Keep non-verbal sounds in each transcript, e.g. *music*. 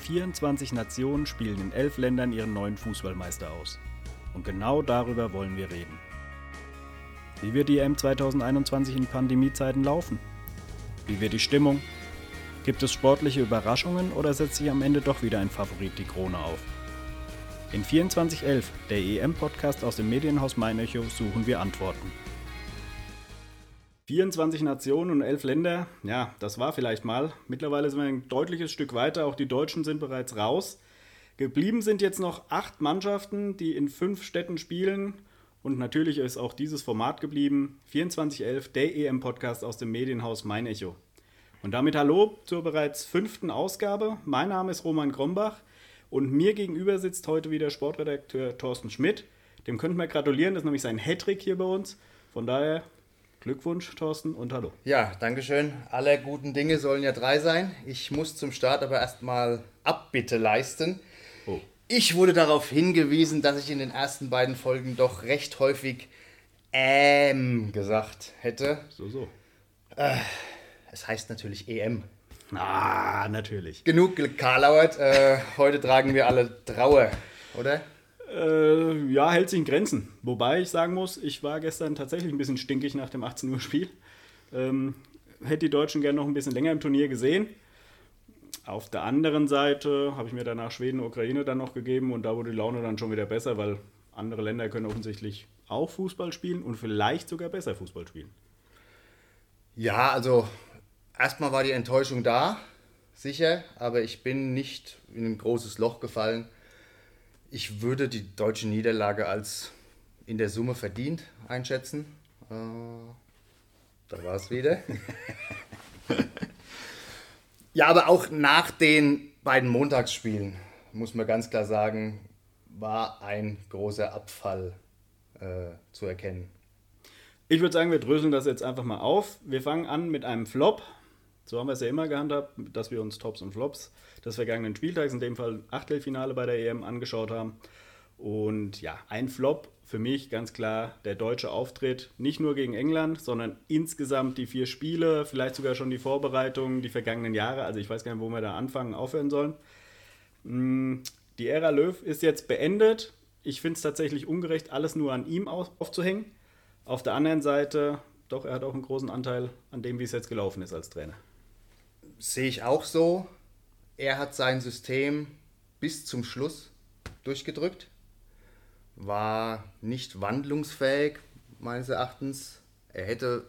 24 Nationen spielen in elf Ländern ihren neuen Fußballmeister aus. Und genau darüber wollen wir reden. Wie wird die EM 2021 in Pandemiezeiten laufen? Wie wird die Stimmung? Gibt es sportliche Überraschungen oder setzt sich am Ende doch wieder ein Favorit die Krone auf? In 2411, der EM-Podcast aus dem Medienhaus Meinecho, suchen wir Antworten. 24 Nationen und 11 Länder, ja, das war vielleicht mal. Mittlerweile sind wir ein deutliches Stück weiter, auch die Deutschen sind bereits raus. Geblieben sind jetzt noch acht Mannschaften, die in fünf Städten spielen. Und natürlich ist auch dieses Format geblieben. 2411, der EM-Podcast aus dem Medienhaus Mein Echo. Und damit hallo zur bereits fünften Ausgabe. Mein Name ist Roman Krombach und mir gegenüber sitzt heute wieder Sportredakteur Thorsten Schmidt. Dem könnten wir gratulieren, das ist nämlich sein Hattrick hier bei uns. Von daher Glückwunsch, Thorsten, und hallo. Ja, Dankeschön. Alle guten Dinge sollen ja drei sein. Ich muss zum Start aber erstmal Abbitte leisten. Oh. Ich wurde darauf hingewiesen, dass ich in den ersten beiden Folgen doch recht häufig ähm gesagt hätte. So, so. Äh, es heißt natürlich EM. Ah, natürlich. Genug gekarlauert. Äh, heute tragen wir alle Trauer, oder? Äh, ja, hält sich in Grenzen. Wobei ich sagen muss, ich war gestern tatsächlich ein bisschen stinkig nach dem 18 Uhr Spiel. Ähm, hätte die Deutschen gerne noch ein bisschen länger im Turnier gesehen. Auf der anderen Seite habe ich mir danach Schweden, Ukraine dann noch gegeben und da wurde die Laune dann schon wieder besser, weil andere Länder können offensichtlich auch Fußball spielen und vielleicht sogar besser Fußball spielen. Ja, also erstmal war die Enttäuschung da, sicher, aber ich bin nicht in ein großes Loch gefallen ich würde die deutsche Niederlage als in der Summe verdient einschätzen. Äh, da war es wieder. *laughs* ja, aber auch nach den beiden Montagsspielen, muss man ganz klar sagen, war ein großer Abfall äh, zu erkennen. Ich würde sagen, wir dröseln das jetzt einfach mal auf. Wir fangen an mit einem Flop. So haben wir es ja immer gehandhabt, dass wir uns Tops und Flops des vergangenen Spieltags, in dem Fall Achtelfinale bei der EM, angeschaut haben. Und ja, ein Flop für mich ganz klar der deutsche Auftritt, nicht nur gegen England, sondern insgesamt die vier Spiele, vielleicht sogar schon die Vorbereitungen, die vergangenen Jahre. Also ich weiß gar nicht, wo wir da anfangen, aufhören sollen. Mm, die Ära Löw ist jetzt beendet. Ich finde es tatsächlich ungerecht, alles nur an ihm aufzuhängen. Auf der anderen Seite, doch, er hat auch einen großen Anteil an dem, wie es jetzt gelaufen ist als Trainer sehe ich auch so. Er hat sein System bis zum Schluss durchgedrückt, war nicht wandlungsfähig meines Erachtens. Er hätte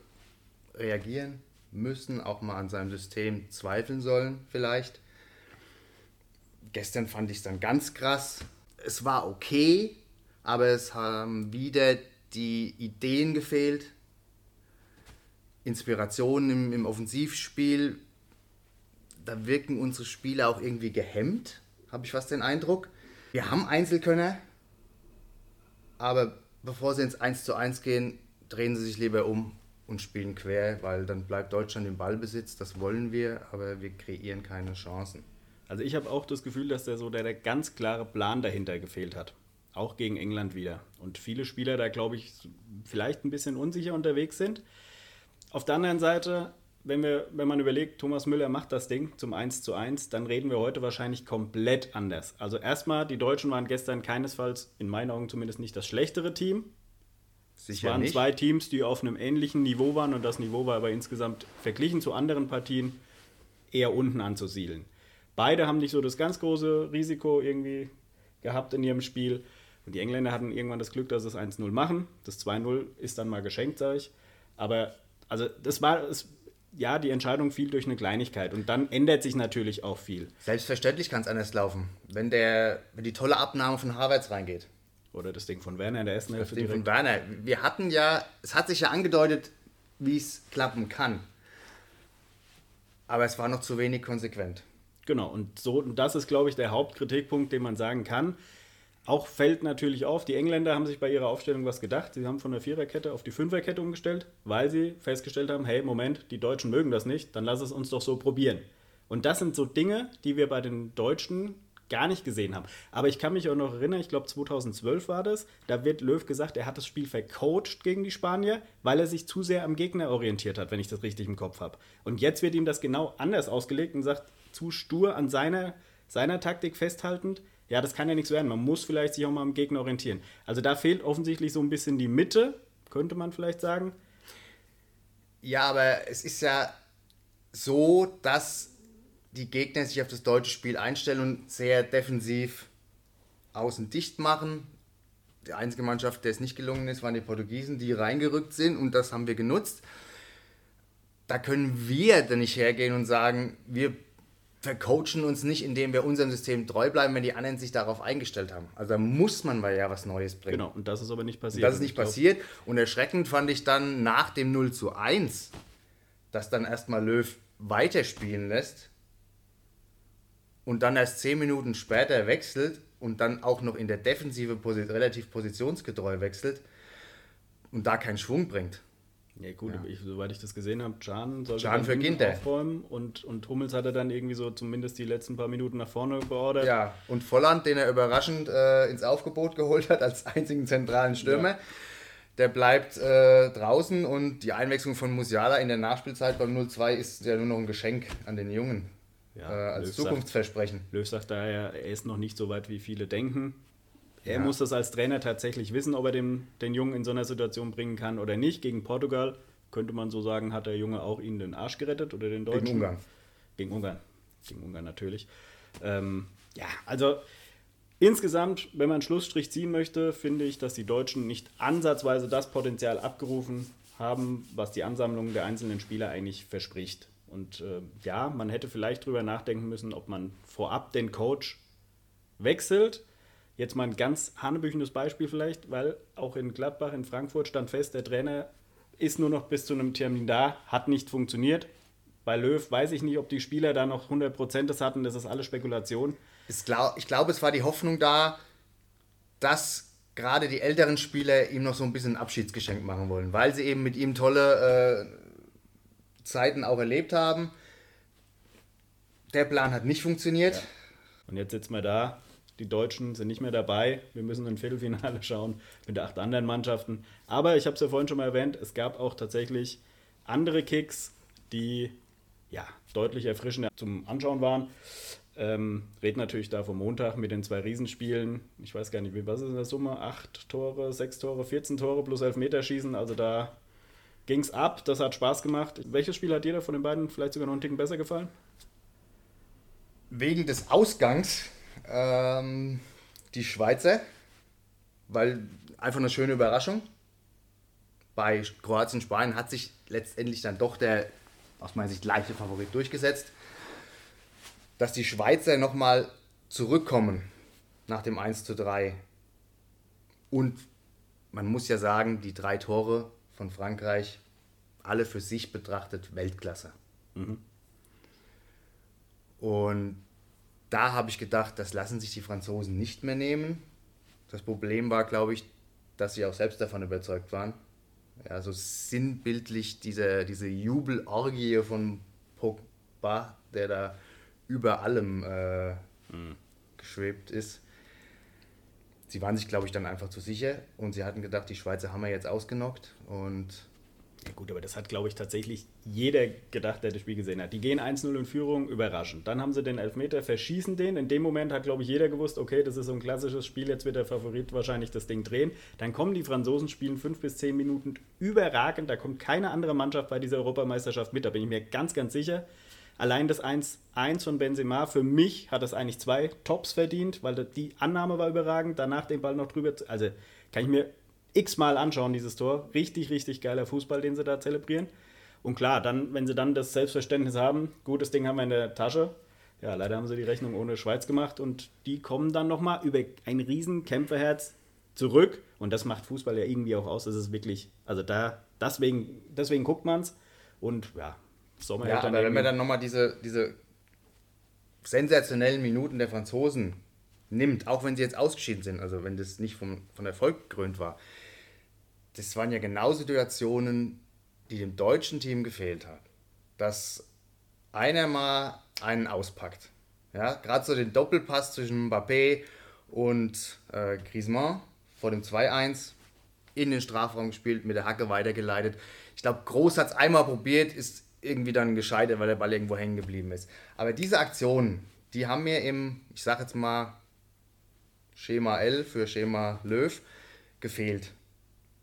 reagieren müssen, auch mal an seinem System zweifeln sollen vielleicht. Gestern fand ich es dann ganz krass. Es war okay, aber es haben wieder die Ideen gefehlt, Inspirationen im, im Offensivspiel da wirken unsere Spieler auch irgendwie gehemmt, habe ich fast den Eindruck. Wir haben Einzelkönner, aber bevor sie ins 1 zu 1 gehen, drehen sie sich lieber um und spielen quer, weil dann bleibt Deutschland im Ballbesitz. Das wollen wir, aber wir kreieren keine Chancen. Also ich habe auch das Gefühl, dass der so der, der ganz klare Plan dahinter gefehlt hat. Auch gegen England wieder. Und viele Spieler da, glaube ich, vielleicht ein bisschen unsicher unterwegs sind. Auf der anderen Seite wenn, wir, wenn man überlegt, Thomas Müller macht das Ding zum 1 zu 1, dann reden wir heute wahrscheinlich komplett anders. Also erstmal, die Deutschen waren gestern keinesfalls, in meinen Augen zumindest nicht das schlechtere Team. Sicher es waren nicht. zwei Teams, die auf einem ähnlichen Niveau waren und das Niveau war aber insgesamt verglichen zu anderen Partien eher unten anzusiedeln. Beide haben nicht so das ganz große Risiko irgendwie gehabt in ihrem Spiel. Und die Engländer hatten irgendwann das Glück, dass sie es 1-0 machen. Das 2-0 ist dann mal geschenkt, sage ich. Aber also das war, es ja, die Entscheidung fiel durch eine Kleinigkeit und dann ändert sich natürlich auch viel. Selbstverständlich kann es anders laufen, wenn, der, wenn die tolle Abnahme von Havertz reingeht. Oder das Ding von Werner in der ersten Hälfte. Das Ding direkt. von Werner. Wir hatten ja, es hat sich ja angedeutet, wie es klappen kann. Aber es war noch zu wenig konsequent. Genau, und so, und das ist, glaube ich, der Hauptkritikpunkt, den man sagen kann. Auch fällt natürlich auf, die Engländer haben sich bei ihrer Aufstellung was gedacht. Sie haben von der Viererkette auf die Fünferkette umgestellt, weil sie festgestellt haben, hey, Moment, die Deutschen mögen das nicht, dann lass es uns doch so probieren. Und das sind so Dinge, die wir bei den Deutschen gar nicht gesehen haben. Aber ich kann mich auch noch erinnern, ich glaube 2012 war das, da wird Löw gesagt, er hat das Spiel vercoacht gegen die Spanier, weil er sich zu sehr am Gegner orientiert hat, wenn ich das richtig im Kopf habe. Und jetzt wird ihm das genau anders ausgelegt und sagt, zu stur an seiner seiner Taktik festhaltend, ja, das kann ja nichts werden. Man muss vielleicht sich auch mal am Gegner orientieren. Also da fehlt offensichtlich so ein bisschen die Mitte, könnte man vielleicht sagen. Ja, aber es ist ja so, dass die Gegner sich auf das deutsche Spiel einstellen und sehr defensiv außen dicht machen. Die einzige Mannschaft, der es nicht gelungen ist, waren die Portugiesen, die reingerückt sind und das haben wir genutzt. Da können wir dann nicht hergehen und sagen, wir vercoachen uns nicht, indem wir unserem System treu bleiben, wenn die anderen sich darauf eingestellt haben. Also da muss man mal ja was Neues bringen. Genau, und das ist aber nicht passiert. Und das ist nicht passiert. Und erschreckend fand ich dann nach dem 0 zu 1, dass dann erstmal Löw weiterspielen lässt und dann erst 10 Minuten später wechselt und dann auch noch in der Defensive relativ positionsgetreu wechselt und da keinen Schwung bringt. Ja gut, ja. Ich, soweit ich das gesehen habe, Can sollte Can für Ginter. aufräumen und, und Hummels hat er dann irgendwie so zumindest die letzten paar Minuten nach vorne beordert. Ja, und Volland, den er überraschend äh, ins Aufgebot geholt hat als einzigen zentralen Stürmer, ja. der bleibt äh, draußen und die Einwechslung von Musiala in der Nachspielzeit beim 0-2 ist ja nur noch ein Geschenk an den Jungen. Ja, äh, als Löw Zukunftsversprechen. Sagt, Löw sagt daher, er ist noch nicht so weit, wie viele denken. Er ja. muss das als Trainer tatsächlich wissen, ob er den, den Jungen in so einer Situation bringen kann oder nicht. Gegen Portugal könnte man so sagen, hat der Junge auch ihnen den Arsch gerettet oder den Deutschen. Gegen Ungarn. Gegen Ungarn. Gegen Ungarn natürlich. Ähm, ja, also insgesamt, wenn man einen Schlussstrich ziehen möchte, finde ich, dass die Deutschen nicht ansatzweise das Potenzial abgerufen haben, was die Ansammlung der einzelnen Spieler eigentlich verspricht. Und äh, ja, man hätte vielleicht drüber nachdenken müssen, ob man vorab den Coach wechselt Jetzt mal ein ganz hanebüchendes Beispiel vielleicht, weil auch in Gladbach, in Frankfurt stand fest, der Trainer ist nur noch bis zu einem Termin da, hat nicht funktioniert. Bei Löw weiß ich nicht, ob die Spieler da noch 100% das hatten, das ist alles Spekulation. Ich glaube, es war die Hoffnung da, dass gerade die älteren Spieler ihm noch so ein bisschen ein Abschiedsgeschenk machen wollen, weil sie eben mit ihm tolle äh, Zeiten auch erlebt haben. Der Plan hat nicht funktioniert. Ja. Und jetzt sitzen wir da, die Deutschen sind nicht mehr dabei. Wir müssen ein Viertelfinale *laughs* schauen mit acht anderen Mannschaften. Aber ich habe es ja vorhin schon mal erwähnt, es gab auch tatsächlich andere Kicks, die ja, deutlich erfrischender zum Anschauen waren. Ähm, red natürlich da vom Montag mit den zwei Riesenspielen. Ich weiß gar nicht, was ist in der Summe? Acht Tore, sechs Tore, 14 Tore plus Elfmeterschießen. Also da ging es ab. Das hat Spaß gemacht. Welches Spiel hat dir von den beiden vielleicht sogar noch einen Ticken besser gefallen? Wegen des Ausgangs ähm, die Schweizer, weil einfach eine schöne Überraschung. Bei Kroatien, Spanien hat sich letztendlich dann doch der aus meiner Sicht leichte Favorit durchgesetzt. Dass die Schweizer nochmal zurückkommen nach dem 1 zu 3. Und man muss ja sagen, die drei Tore von Frankreich, alle für sich betrachtet Weltklasse. Mhm. Und da habe ich gedacht, das lassen sich die Franzosen nicht mehr nehmen. Das Problem war, glaube ich, dass sie auch selbst davon überzeugt waren. Ja, so sinnbildlich diese, diese Jubelorgie von Pogba, der da über allem äh, mhm. geschwebt ist. Sie waren sich, glaube ich, dann einfach zu sicher und sie hatten gedacht, die Schweizer haben wir jetzt ausgenockt und ja gut, aber das hat, glaube ich, tatsächlich jeder gedacht, der das Spiel gesehen hat. Die gehen 1-0 in Führung, überraschend. Dann haben sie den Elfmeter, verschießen den. In dem Moment hat, glaube ich, jeder gewusst, okay, das ist so ein klassisches Spiel, jetzt wird der Favorit wahrscheinlich das Ding drehen. Dann kommen die Franzosen, spielen 5 bis 10 Minuten überragend. Da kommt keine andere Mannschaft bei dieser Europameisterschaft mit, da bin ich mir ganz, ganz sicher. Allein das 1-1 von Benzema, für mich hat das eigentlich zwei Tops verdient, weil die Annahme war überragend, danach den Ball noch drüber. Also kann ich mir x-mal anschauen, dieses Tor. Richtig, richtig geiler Fußball, den sie da zelebrieren. Und klar, dann, wenn sie dann das Selbstverständnis haben, gutes Ding haben wir in der Tasche. Ja, leider haben sie die Rechnung ohne Schweiz gemacht und die kommen dann nochmal über ein riesen Kämpferherz zurück. Und das macht Fußball ja irgendwie auch aus. Das ist wirklich, also da, deswegen, deswegen guckt man es. Und ja, Sommer ja, aber wenn man dann nochmal diese, diese sensationellen Minuten der Franzosen nimmt, auch wenn sie jetzt ausgeschieden sind, also wenn das nicht vom, von Erfolg gekrönt war, das waren ja genau Situationen, die dem deutschen Team gefehlt haben. Dass einer mal einen auspackt. Ja, gerade so den Doppelpass zwischen Mbappé und äh, Griezmann vor dem 2-1 in den Strafraum gespielt, mit der Hacke weitergeleitet. Ich glaube, Groß hat es einmal probiert, ist irgendwie dann gescheitert, weil der Ball irgendwo hängen geblieben ist. Aber diese Aktionen, die haben mir im, ich sag jetzt mal, Schema L für Schema Löw gefehlt.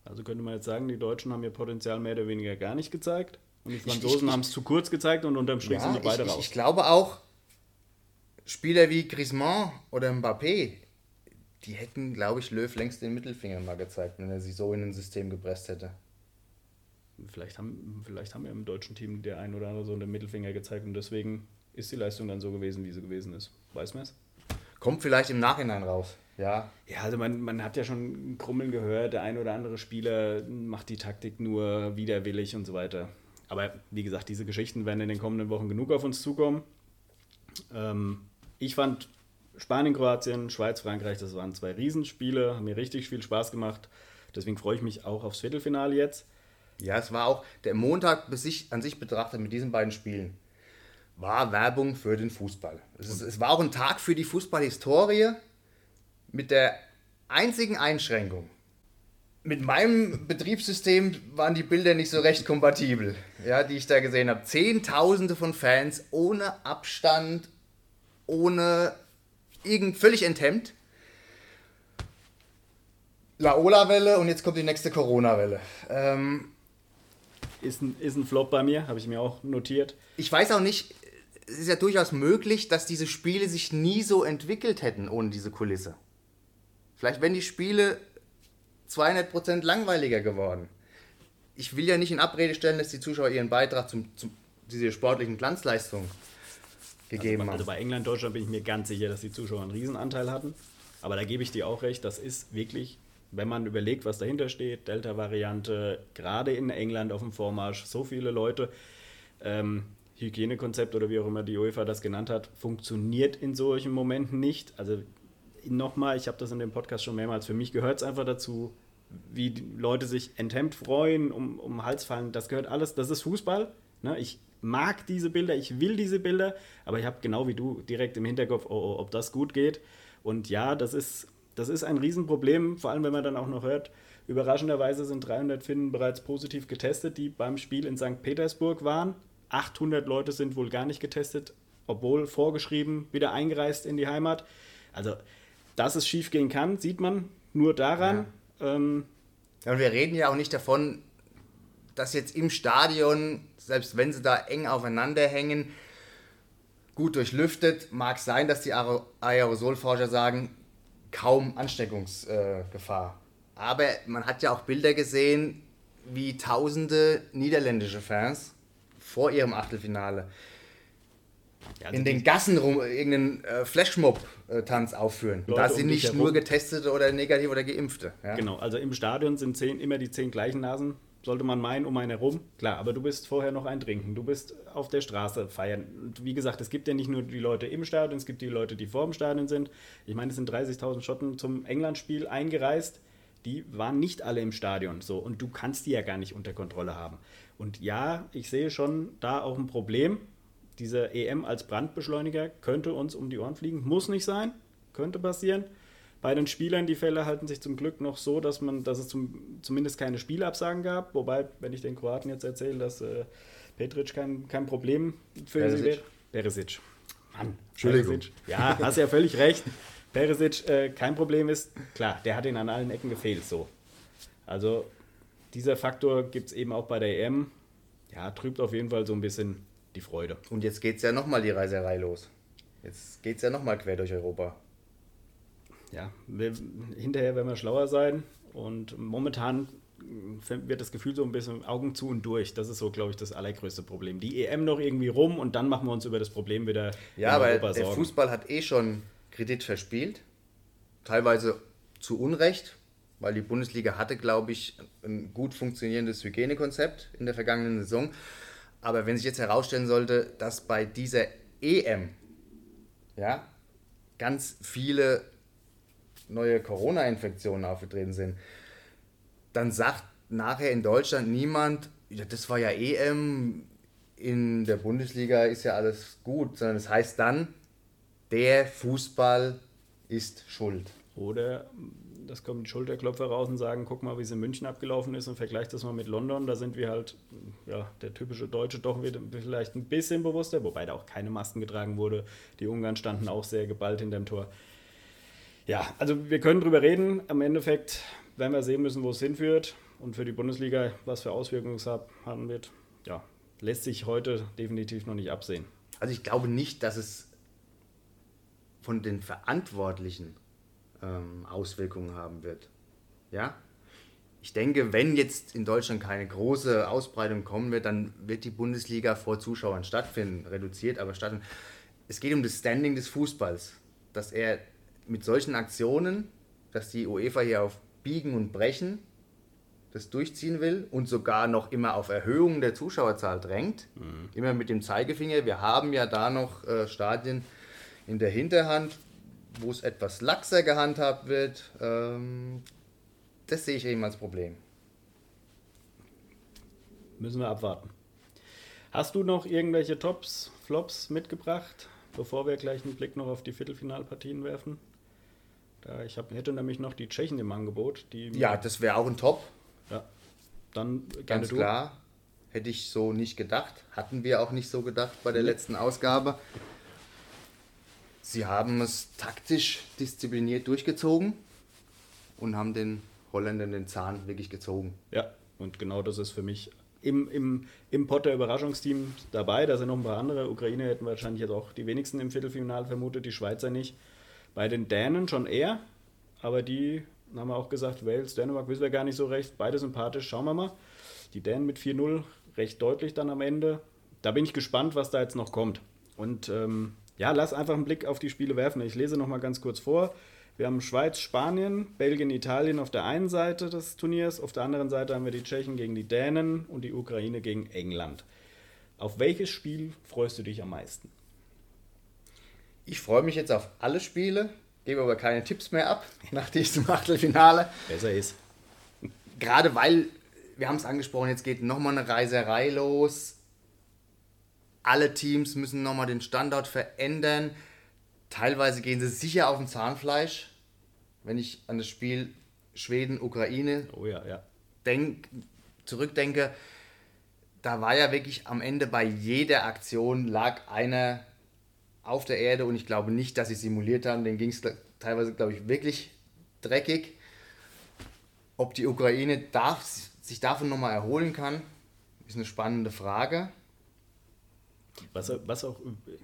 Also könnte man jetzt sagen, die Deutschen haben ihr Potenzial mehr oder weniger gar nicht gezeigt. Und die Franzosen haben es zu kurz gezeigt und unterm Strich ja, sind beide ich, raus. Ich glaube auch, Spieler wie Griezmann oder Mbappé, die hätten, glaube ich, Löw längst den Mittelfinger mal gezeigt, wenn er sie so in ein System gepresst hätte. Vielleicht haben, vielleicht haben wir im deutschen Team der ein oder andere so den Mittelfinger gezeigt und deswegen ist die Leistung dann so gewesen, wie sie gewesen ist. Weiß man es? Kommt vielleicht im Nachhinein raus. Ja. Ja, also man, man hat ja schon Krummeln gehört, der ein oder andere Spieler macht die Taktik nur widerwillig und so weiter. Aber wie gesagt, diese Geschichten werden in den kommenden Wochen genug auf uns zukommen. Ähm, ich fand Spanien, Kroatien, Schweiz, Frankreich, das waren zwei Riesenspiele, haben mir richtig viel Spaß gemacht. Deswegen freue ich mich auch aufs Viertelfinale jetzt. Ja, es war auch der Montag an sich betrachtet mit diesen beiden Spielen war Werbung für den Fußball. Es, ist, es war auch ein Tag für die Fußballhistorie mit der einzigen Einschränkung. Mit meinem Betriebssystem waren die Bilder nicht so recht kompatibel, ja, die ich da gesehen habe. Zehntausende von Fans ohne Abstand, ohne irgend völlig enthemmt. Laola-Welle und jetzt kommt die nächste Corona-Welle. Ähm, ist, ein, ist ein Flop bei mir, habe ich mir auch notiert. Ich weiß auch nicht, es ist ja durchaus möglich, dass diese Spiele sich nie so entwickelt hätten ohne diese Kulisse. Vielleicht wären die Spiele 200% langweiliger geworden. Ich will ja nicht in Abrede stellen, dass die Zuschauer ihren Beitrag zum, zum diese sportlichen Glanzleistung gegeben also, also bei England, Deutschland bin ich mir ganz sicher, dass die Zuschauer einen Riesenanteil hatten. Aber da gebe ich dir auch recht, das ist wirklich, wenn man überlegt, was dahinter steht, Delta-Variante, gerade in England auf dem Vormarsch, so viele Leute. Ähm, Hygienekonzept oder wie auch immer die UEFA das genannt hat, funktioniert in solchen Momenten nicht. Also nochmal, ich habe das in dem Podcast schon mehrmals, für mich gehört es einfach dazu, wie Leute sich enthemmt freuen, um, um Hals fallen, das gehört alles, das ist Fußball. Ne? Ich mag diese Bilder, ich will diese Bilder, aber ich habe genau wie du direkt im Hinterkopf, oh, oh, ob das gut geht. Und ja, das ist, das ist ein Riesenproblem, vor allem wenn man dann auch noch hört, überraschenderweise sind 300 Finnen bereits positiv getestet, die beim Spiel in St. Petersburg waren. 800 Leute sind wohl gar nicht getestet, obwohl vorgeschrieben, wieder eingereist in die Heimat. Also, dass es schief gehen kann, sieht man nur daran. Ja. Ähm, und wir reden ja auch nicht davon, dass jetzt im Stadion, selbst wenn sie da eng aufeinander hängen, gut durchlüftet, mag sein, dass die Aerosolforscher sagen, kaum Ansteckungsgefahr. Aber man hat ja auch Bilder gesehen, wie tausende niederländische Fans vor ihrem Achtelfinale ja, also in den Gassen rum irgendeinen äh, Flashmob-Tanz aufführen. Leute da sind um nicht nur Getestete oder Negative oder Geimpfte. Ja? Genau, also im Stadion sind zehn, immer die zehn gleichen Nasen, sollte man meinen, um einen herum. Klar, aber du bist vorher noch ein Trinken, du bist auf der Straße feiern. Und wie gesagt, es gibt ja nicht nur die Leute im Stadion, es gibt die Leute, die vor dem Stadion sind. Ich meine, es sind 30.000 Schotten zum England-Spiel eingereist. Die waren nicht alle im Stadion so und du kannst die ja gar nicht unter Kontrolle haben. Und ja, ich sehe schon da auch ein Problem. Dieser EM als Brandbeschleuniger könnte uns um die Ohren fliegen. Muss nicht sein, könnte passieren. Bei den Spielern, die Fälle halten sich zum Glück noch so, dass, man, dass es zum, zumindest keine Spielabsagen gab. Wobei, wenn ich den Kroaten jetzt erzähle, dass äh, Petric kein, kein Problem für sie wäre. Perisic. Mann, Entschuldigung. Perisic. Ja, hast ja völlig recht. Perisic äh, kein Problem ist, klar, der hat ihn an allen Ecken gefehlt. So. Also dieser Faktor gibt es eben auch bei der EM. Ja, trübt auf jeden Fall so ein bisschen die Freude. Und jetzt geht es ja nochmal die Reiserei los. Jetzt geht es ja nochmal quer durch Europa. Ja, wir, hinterher werden wir schlauer sein. Und momentan wird das Gefühl so ein bisschen Augen zu und durch. Das ist so, glaube ich, das allergrößte Problem. Die EM noch irgendwie rum und dann machen wir uns über das Problem wieder. Ja, weil der. Fußball hat eh schon Kredit verspielt. Teilweise zu Unrecht weil die Bundesliga hatte, glaube ich, ein gut funktionierendes Hygienekonzept in der vergangenen Saison. Aber wenn sich jetzt herausstellen sollte, dass bei dieser EM ja, ganz viele neue Corona-Infektionen aufgetreten sind, dann sagt nachher in Deutschland niemand, ja, das war ja EM, in der Bundesliga ist ja alles gut, sondern es das heißt dann, der Fußball ist schuld. Oder das kommen die Schulterklopfer raus und sagen, guck mal, wie es in München abgelaufen ist und vergleicht das mal mit London. Da sind wir halt, ja, der typische Deutsche doch wieder vielleicht ein bisschen bewusster, wobei da auch keine Masken getragen wurde. Die Ungarn standen auch sehr geballt in dem Tor. Ja, also wir können drüber reden. Am Endeffekt werden wir sehen müssen, wo es hinführt und für die Bundesliga, was für Auswirkungen es haben wird. Ja, lässt sich heute definitiv noch nicht absehen. Also ich glaube nicht, dass es von den Verantwortlichen ähm, Auswirkungen haben wird. Ja? Ich denke, wenn jetzt in Deutschland keine große Ausbreitung kommen wird, dann wird die Bundesliga vor Zuschauern stattfinden, reduziert, aber stattfinden. Es geht um das Standing des Fußballs, dass er mit solchen Aktionen, dass die UEFA hier auf Biegen und Brechen das durchziehen will und sogar noch immer auf Erhöhung der Zuschauerzahl drängt, mhm. immer mit dem Zeigefinger. Wir haben ja da noch äh, Stadien in der Hinterhand, wo es etwas laxer gehandhabt wird. Ähm, das sehe ich eben als Problem. Müssen wir abwarten. Hast du noch irgendwelche Tops, Flops mitgebracht, bevor wir gleich einen Blick noch auf die Viertelfinalpartien werfen? Da ich hab, hätte nämlich noch die Tschechen im Angebot. Die ja, das wäre auch ein Top. Ja, dann ganz du. klar. Hätte ich so nicht gedacht. Hatten wir auch nicht so gedacht bei der letzten Ausgabe. Sie haben es taktisch diszipliniert durchgezogen und haben den Holländern den Zahn wirklich gezogen. Ja, und genau das ist für mich im, im, im Potter Überraschungsteam dabei. Da sind noch ein paar andere. Ukraine hätten wahrscheinlich jetzt auch die wenigsten im Viertelfinale vermutet, die Schweizer nicht. Bei den Dänen schon eher, aber die haben wir auch gesagt, Wales, Dänemark wissen wir gar nicht so recht. Beide sympathisch, schauen wir mal. Die Dänen mit 4-0 recht deutlich dann am Ende. Da bin ich gespannt, was da jetzt noch kommt. Und ähm, ja, lass einfach einen Blick auf die Spiele werfen. Ich lese noch mal ganz kurz vor. Wir haben Schweiz, Spanien, Belgien, Italien auf der einen Seite des Turniers. Auf der anderen Seite haben wir die Tschechen gegen die Dänen und die Ukraine gegen England. Auf welches Spiel freust du dich am meisten? Ich freue mich jetzt auf alle Spiele, gebe aber keine Tipps mehr ab *laughs* nach diesem Achtelfinale. Besser ist. Gerade weil, wir haben es angesprochen, jetzt geht nochmal eine Reiserei los alle Teams müssen nochmal den Standort verändern. Teilweise gehen sie sicher auf den Zahnfleisch. Wenn ich an das Spiel Schweden-Ukraine oh ja, ja. denk, zurückdenke, da war ja wirklich am Ende bei jeder Aktion lag einer auf der Erde und ich glaube nicht, dass sie simuliert haben. Den ging es teilweise, glaube ich, wirklich dreckig. Ob die Ukraine darf, sich davon nochmal erholen kann, ist eine spannende Frage. Was, was auch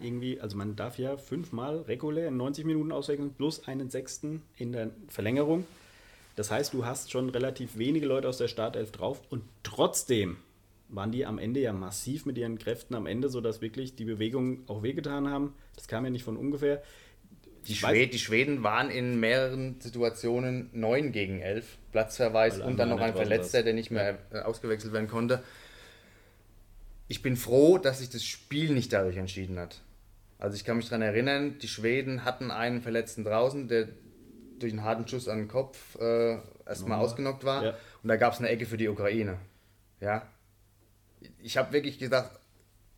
irgendwie, also man darf ja fünfmal regulär in 90 Minuten auswechseln, plus einen Sechsten in der Verlängerung. Das heißt, du hast schon relativ wenige Leute aus der Startelf drauf und trotzdem waren die am Ende ja massiv mit ihren Kräften am Ende, sodass wirklich die Bewegungen auch wehgetan haben. Das kam ja nicht von ungefähr. Die, Schwed die Schweden waren in mehreren Situationen 9 gegen 11, Platzverweis und dann noch ein Verletzter, der nicht mehr ja. ausgewechselt werden konnte ich bin froh, dass sich das Spiel nicht dadurch entschieden hat. Also ich kann mich daran erinnern, die Schweden hatten einen Verletzten draußen, der durch einen harten Schuss an den Kopf äh, erstmal ausgenockt war. Ja. Und da gab es eine Ecke für die Ukraine. Ja. Ich habe wirklich gesagt,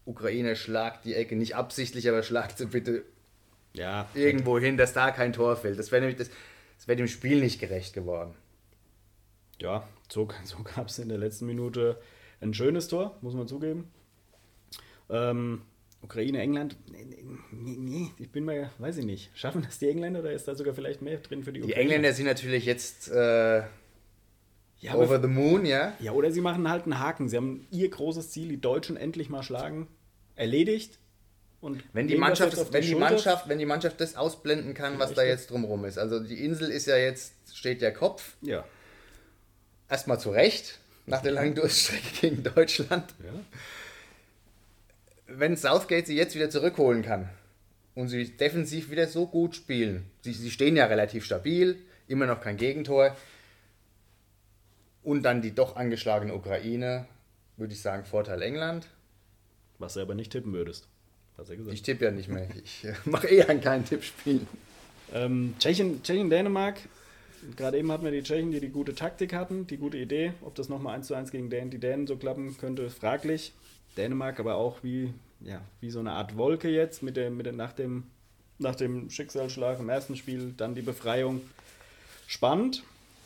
Ukraine schlagt die Ecke nicht absichtlich, aber schlagt sie bitte ja. irgendwo hin, dass da kein Tor fällt. Das wäre nämlich das, das wär dem Spiel nicht gerecht geworden. Ja, so, *laughs* so gab es in der letzten Minute ein schönes Tor, muss man zugeben. Ähm, Ukraine, England, nee, nee, nee, ich bin mal, weiß ich nicht. Schaffen das die Engländer oder ist da sogar vielleicht mehr drin für die Ukraine? Die Engländer sind natürlich jetzt äh, ja, over the moon, ja. Ja, oder sie machen halt einen Haken. Sie haben ihr großes Ziel, die Deutschen endlich mal schlagen, erledigt. Und wenn die, Mannschaft, die wenn, die Mannschaft, wenn die Mannschaft das ausblenden kann, was da jetzt drumherum ist. Also die Insel ist ja jetzt, steht der Kopf. Ja. Erstmal zurecht, nach der langen Durststrecke gegen Deutschland. Ja wenn Southgate sie jetzt wieder zurückholen kann und sie defensiv wieder so gut spielen, sie, sie stehen ja relativ stabil, immer noch kein Gegentor, und dann die doch angeschlagene Ukraine, würde ich sagen, Vorteil England. Was du aber nicht tippen würdest. Hast du gesagt. Ich tippe ja nicht mehr. Ich *laughs* mache eher an keinen Tippspiel. Ähm, Tschechien, Tschechien, Dänemark. Gerade eben hatten wir die Tschechen, die die gute Taktik hatten, die gute Idee. Ob das nochmal 1 zu 1 gegen die Dänen so klappen könnte, fraglich. Dänemark aber auch wie, ja, wie so eine Art Wolke jetzt mit der, mit der, nach, dem, nach dem Schicksalsschlag im ersten Spiel, dann die Befreiung. Spannend.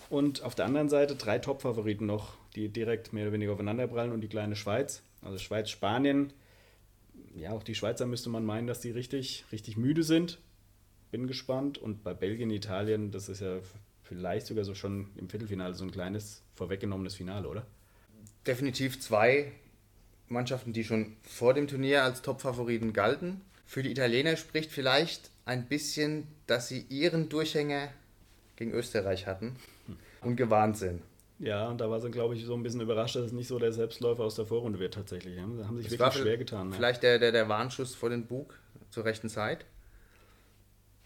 Und auf der anderen Seite drei Top-Favoriten noch, die direkt mehr oder weniger aufeinanderprallen und die kleine Schweiz. Also Schweiz, Spanien. Ja, auch die Schweizer müsste man meinen, dass die richtig, richtig müde sind. Bin gespannt. Und bei Belgien, Italien, das ist ja vielleicht sogar so schon im Viertelfinale so ein kleines vorweggenommenes Finale, oder? Definitiv zwei Mannschaften, die schon vor dem Turnier als Top-Favoriten galten. Für die Italiener spricht vielleicht ein bisschen, dass sie ihren Durchhänger gegen Österreich hatten und gewarnt sind. Ja, und da war sie, glaube ich, so ein bisschen überrascht, dass es nicht so der Selbstläufer aus der Vorrunde wird tatsächlich. Da haben sich Das wirklich schwer getan. Vielleicht der, der, der Warnschuss vor den Bug zur rechten Zeit.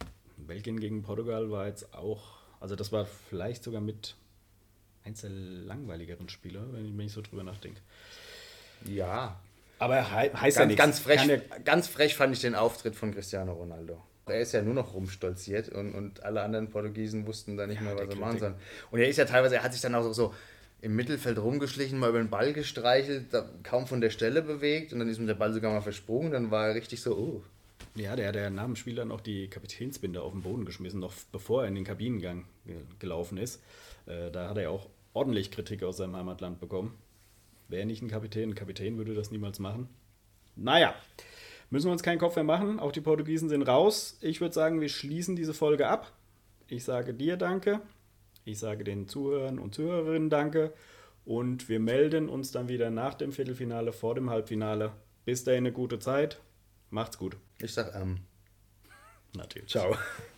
Ja. Belgien gegen Portugal war jetzt auch, also das war vielleicht sogar mit eins der langweiligeren Spieler, wenn ich, wenn ich so drüber nachdenke. Ja. Aber he heißt ja Ganz, nichts. ganz, frech, ja, ganz frech fand ich den Auftritt von Cristiano Ronaldo. Er ist ja nur noch rumstolziert und, und alle anderen Portugiesen wussten da nicht mehr, was sie machen sollen. Und er ist ja teilweise, er hat sich dann auch so, so im Mittelfeld rumgeschlichen, mal über den Ball gestreichelt, kaum von der Stelle bewegt und dann ist ihm der Ball sogar mal versprungen. Dann war er richtig so, oh. ja, der, der nach dem Spiel dann auch die Kapitänsbinde auf den Boden geschmissen, noch bevor er in den Kabinengang ge- gelaufen ist. Äh, da hat er auch ordentlich Kritik aus seinem Heimatland bekommen. Wäre nicht ein Kapitän, ein Kapitän würde das niemals machen. Naja, müssen wir uns keinen Kopf mehr machen. Auch die Portugiesen sind raus. Ich würde sagen, wir schließen diese Folge ab. Ich sage dir danke. Ich sage den Zuhörern und Zuhörerinnen danke. Und wir melden uns dann wieder nach dem Viertelfinale, vor dem Halbfinale. Bis dahin eine gute Zeit. Macht's gut. Ich sag, ähm, Natürlich. ciao. *laughs*